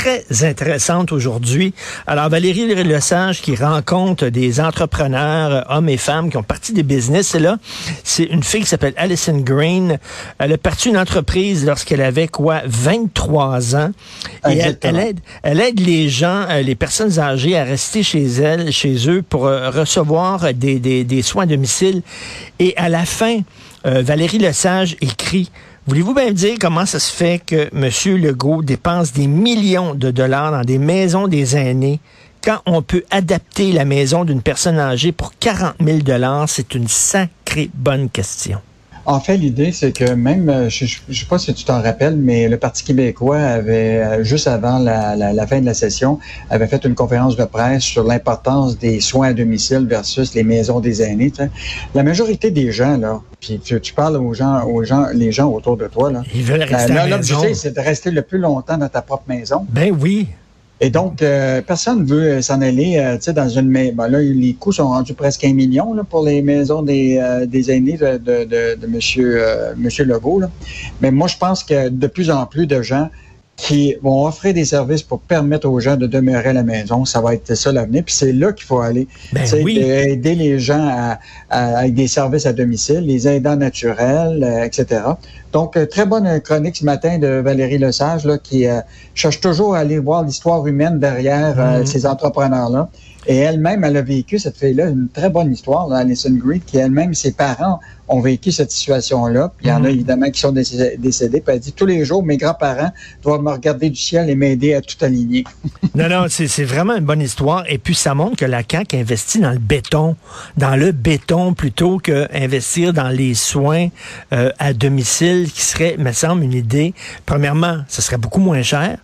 très intéressante aujourd'hui. Alors, Valérie Lesage qui rencontre des entrepreneurs, hommes et femmes, qui ont parti des business. Et là, c'est une fille qui s'appelle Alison Green. Elle a parti une entreprise lorsqu'elle avait, quoi, 23 ans. Et elle, aide, elle aide les gens, euh, les personnes âgées à rester chez elles, chez eux, pour euh, recevoir des, des, des soins à domicile. Et à la fin, euh, Valérie Lesage écrit Voulez-vous bien me dire comment ça se fait que M. Legault dépense des millions de dollars dans des maisons des aînés quand on peut adapter la maison d'une personne âgée pour 40 000 dollars? C'est une sacrée bonne question. En fait, l'idée, c'est que même, euh, je ne sais pas si tu t'en rappelles, mais le Parti québécois avait, euh, juste avant la, la- la fin de la session, avait fait une conférence de presse sur l'importance des soins à domicile versus les maisons des aînés. La majorité des gens, là, puis tu, tu parles aux gens, aux gens, les gens autour de toi, là. Ils veulent la- rester à la L'objectif, c'est de rester le plus longtemps dans ta propre maison. Ben oui. Et donc, euh, personne veut euh, s'en aller, euh, dans une maison. Ben là, les coûts sont rendus presque un million là, pour les maisons des, euh, des aînés de, de, de, de Monsieur, euh, Monsieur Legault. Là. Mais moi, je pense que de plus en plus de gens qui vont offrir des services pour permettre aux gens de demeurer à la maison, ça va être ça l'avenir. Puis c'est là qu'il faut aller. Ben oui. de aider les gens à, à- avec des services à domicile, les aidants naturels, euh, etc. Donc, euh, très bonne chronique ce matin de Valérie Lesage, là, qui euh, cherche toujours à aller voir l'histoire humaine derrière euh, Mhm. ces entrepreneurs-là. Et elle-même, elle a vécu, cette fille-là, une très bonne histoire, là, Alison Green, qui elle-même, ses parents ont vécu cette situation-là. Il y en a Mhm. évidemment qui sont décé- décédés. Puis elle dit, tous les jours, mes grands-parents doivent me regarder du ciel et m'aider à tout aligner. Non, non, c'est vraiment une bonne histoire. Et puis, ça montre que la CAQ investit dans le béton, dans le béton, plutôt qu'investir dans les soins euh, à domicile, qui serait, me semble, une idée. Premièrement, ce serait beaucoup moins cher.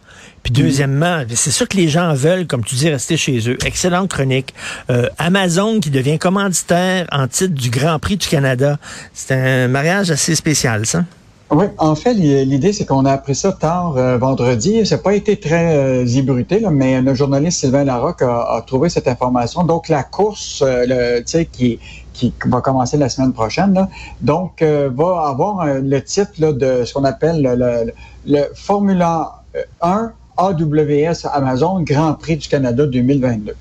Puis deuxièmement, c'est sûr que les gens veulent, comme tu dis, rester chez eux. Excellente chronique. Euh, Amazon qui devient commanditaire en titre du Grand Prix du Canada. C'est un mariage assez spécial, ça. Oui, en fait, l'idée, c'est qu'on a appris ça tard euh, vendredi. Ça n'a pas été très euh, ébruté, là, mais le journaliste Sylvain Larocque a, a trouvé cette information. Donc, la course, euh, le, tu sais, qui, qui va commencer la semaine prochaine, là, donc, euh, va avoir euh, le titre là, de ce qu'on appelle le, le, le Formula 1 AWS Amazon Grand Prix du Canada 2022.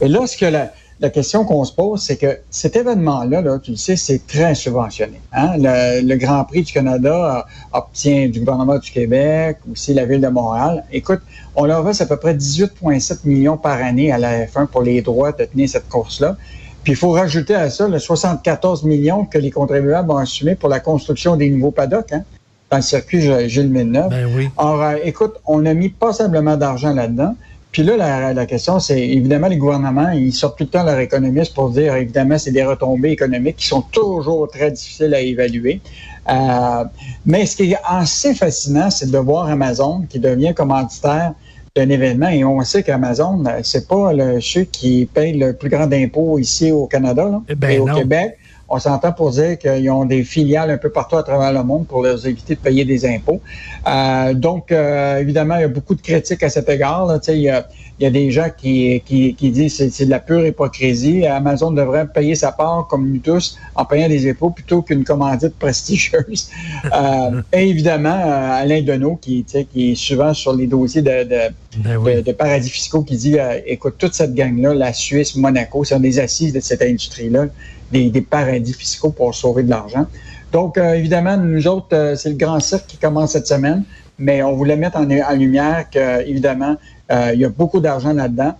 Et là, ce que la, la question qu'on se pose, c'est que cet événement-là, là, tu le sais, c'est très subventionné. Hein? Le, le Grand Prix du Canada obtient du gouvernement du Québec, aussi la Ville de Montréal. Écoute, on leur verse à peu près 18,7 millions par année à la F1 pour les droits de tenir cette course-là. Puis il faut rajouter à ça le 74 millions que les contribuables ont assumé pour la construction des nouveaux paddocks hein, dans le circuit Gilles Villeneuve. Ben oui. Euh, écoute, on a mis passablement d'argent là-dedans. Puis là, la, la question, c'est évidemment, les gouvernements, ils sortent tout le temps leur économiste pour dire, évidemment, c'est des retombées économiques qui sont toujours très difficiles à évaluer. Euh, mais ce qui est assez fascinant, c'est de voir Amazon qui devient commanditaire d'un événement. Et on sait qu'Amazon, euh, c'est pas le, ceux qui payent le plus grand impôt ici au Canada là, Eh ben et au non. Québec. On s'entend pour dire qu'ils ont des filiales un peu partout à travers le monde pour leur éviter de payer des impôts. Euh, donc, euh, évidemment, il y a beaucoup de critiques à cet égard. Là. Il, y a, il y a des gens qui, qui, qui disent que c'est de la pure hypocrisie. Amazon devrait payer sa part, comme nous tous, en payant des impôts plutôt qu'une commandite prestigieuse. Euh, et évidemment, euh, Alain Deneau, qui, qui est souvent sur les dossiers de, de, Ben de, oui. de paradis fiscaux qui dit euh, écoute, toute cette gang-là, la Suisse, Monaco, c'est des assises de cette industrie-là, des, des paradis fiscaux pour sauver de l'argent. Donc, euh, évidemment, nous autres, euh, c'est le grand cirque qui commence cette semaine, mais on voulait mettre en, en lumière que, évidemment, il y a beaucoup d'argent là-dedans,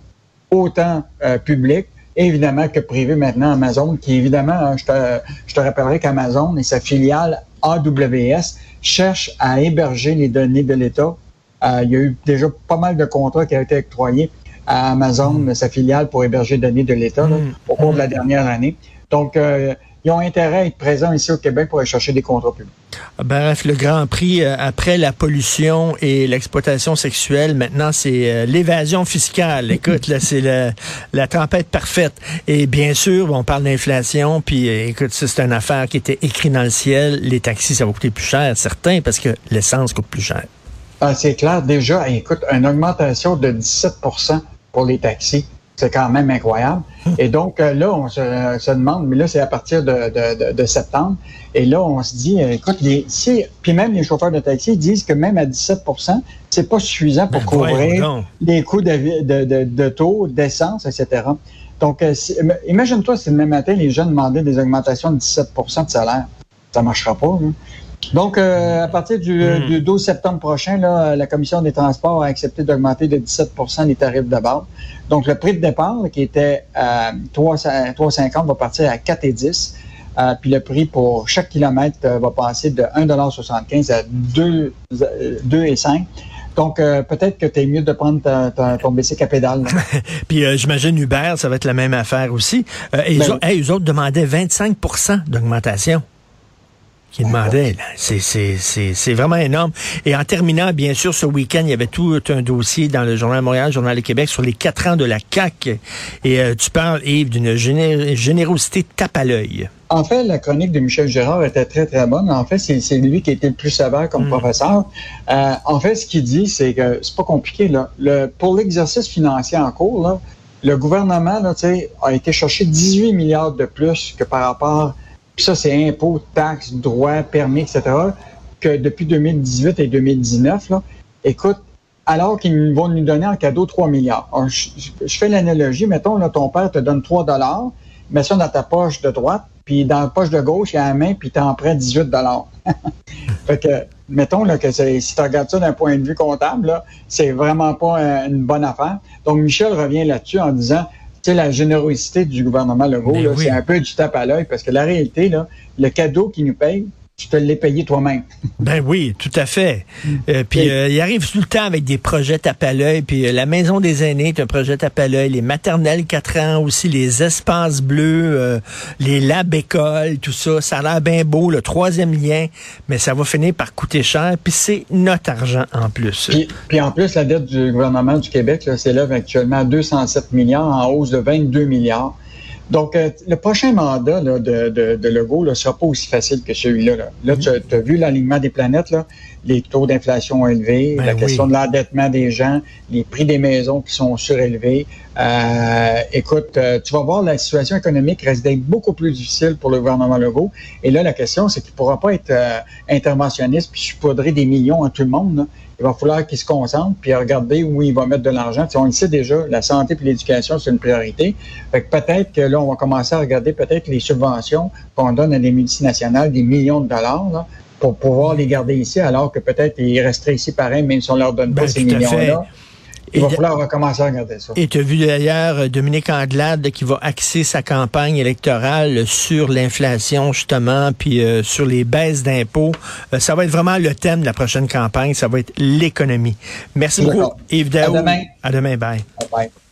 autant euh, public, évidemment que privé maintenant, Amazon, qui évidemment, hein, je, te, je te rappellerai qu'Amazon et sa filiale AWS cherchent à héberger les données de l'État. Euh, il y a eu déjà pas mal de contrats qui ont été octroyés à Amazon, sa filiale, pour héberger les données de l'État là, Mm. au cours de la dernière année. Donc, euh, ils ont intérêt à être présents ici au Québec pour aller chercher des contrats publics. Bref, le Grand Prix, euh, après la pollution et l'exploitation sexuelle, maintenant, c'est euh, l'évasion fiscale. Écoute, là, c'est la, la tempête parfaite. Et bien sûr, on parle d'inflation, puis euh, écoute, ça, c'est une affaire qui était écrite dans le ciel. Les taxis, ça va coûter plus cher, certain, parce que l'essence coûte plus cher. Ah, c'est clair. Déjà, écoute, une augmentation de 17% pour les taxis, c'est quand même incroyable. Et donc, euh, là, on se, demande, mais là, c'est à partir de, septembre. Et là, on se dit, euh, écoute, les, si, puis même les chauffeurs de taxi disent que même à 17% c'est pas suffisant pour ben, couvrir les coûts de, de, de taux, d'essence, etc. Donc, euh, imagine-toi si le même matin, les jeunes demandaient des augmentations de 17% de salaire. Ça marchera pas. Hein? Donc, euh, à partir du, 12 hmm. septembre prochain, là, la Commission des transports a accepté d'augmenter de 17% les tarifs de base. Donc, le prix de départ, qui était à 3,50 va partir à 4,10 euh, puis le prix pour chaque kilomètre euh, va passer de 1,75 à 2,5 donc, peut-être que tu es mieux de prendre ton bicycle à pédale. Puis, j'imagine Uber, ça va être la même affaire aussi. et ben eux, autres demandaient 25% d'augmentation qui demandait. C'est vraiment énorme. Et en terminant, bien sûr, ce week-end, il y avait tout un dossier dans le Journal de Montréal, Journal de Québec, sur les quatre ans de la CAQ. Et euh, tu parles, Yves, d'une générosité tape à l'œil. En fait, la chronique de Michel Gérard était très, très bonne. En fait, c'est lui qui était le plus sévère comme hmm. professeur. Euh, en fait, ce qu'il dit, c'est que c'est pas compliqué. Là. Le, pour l'exercice financier en cours, là, le gouvernement là, a été chercher 18 milliards de plus que par rapport puis ça, c'est impôts, taxes, droits, permis, etc., que depuis 2018 et 2019, là, écoute, alors qu'ils vont nous donner en cadeau 3 milliards. je, fais l'analogie, mettons, là, ton père te donne 3 dollars, mets ça dans ta poche de droite, puis dans la poche de gauche, il y a la main, puis t'en prends 18 dollars. fait que, mettons là, que si tu regardes ça d'un point de vue comptable, c'est vraiment pas une bonne affaire. Donc, Michel revient là-dessus en disant, sais, la générosité du gouvernement Legault, ben c'est un peu du tape à l'œil parce que la réalité, là, le cadeau qu'il nous paye, tu te l'es payé toi-même. ben oui, tout à fait. Euh, puis euh, il arrive tout le temps avec des projets tape à l'œil. Puis euh, la maison des aînés est un projet tape à l'œil. Les maternelles 4 ans aussi, les espaces bleus, les labs écoles, tout ça. Ça a l'air bien beau, le troisième lien, mais ça va finir par coûter cher. Puis c'est notre argent en plus. Puis, puis, en plus, la dette du gouvernement du Québec s'élève actuellement à 207 milliards, en hausse de 22 milliards. Donc, euh, le prochain mandat de, de, de Legault ne sera pas aussi facile que celui-là. Là, tu as, vu l'alignement des planètes, là, les taux d'inflation élevés, ben la question de l'endettement des gens, les prix des maisons qui sont surélevés. Euh, écoute, euh, tu vas voir, la situation économique reste d'être beaucoup plus difficile pour le gouvernement Legault. Et là, la question, c'est qu'il ne pourra pas être interventionniste puis saupoudrer des millions à tout le monde. Là il va falloir qu'il se concentre puis regarder où il va mettre de l'argent. on le sait déjà, la santé et l'éducation, c'est une priorité. Fait que peut-être que là, on va commencer à regarder peut-être les subventions qu'on donne à des multinationales, des millions de dollars, pour pouvoir les garder ici, alors que peut-être ils resteraient ici pareil, même si on leur donne pas ben, ces millions-là. Il va falloir recommencer à regarder ça. Et tu as vu d'ailleurs euh, Dominique Anglade qui va axer sa campagne électorale sur l'inflation, justement, puis euh, sur les baisses d'impôts. Euh, ça va être vraiment le thème de la prochaine campagne. Ça va être l'économie. Merci beaucoup, Yves Daou. À demain. À demain. Bye. bye.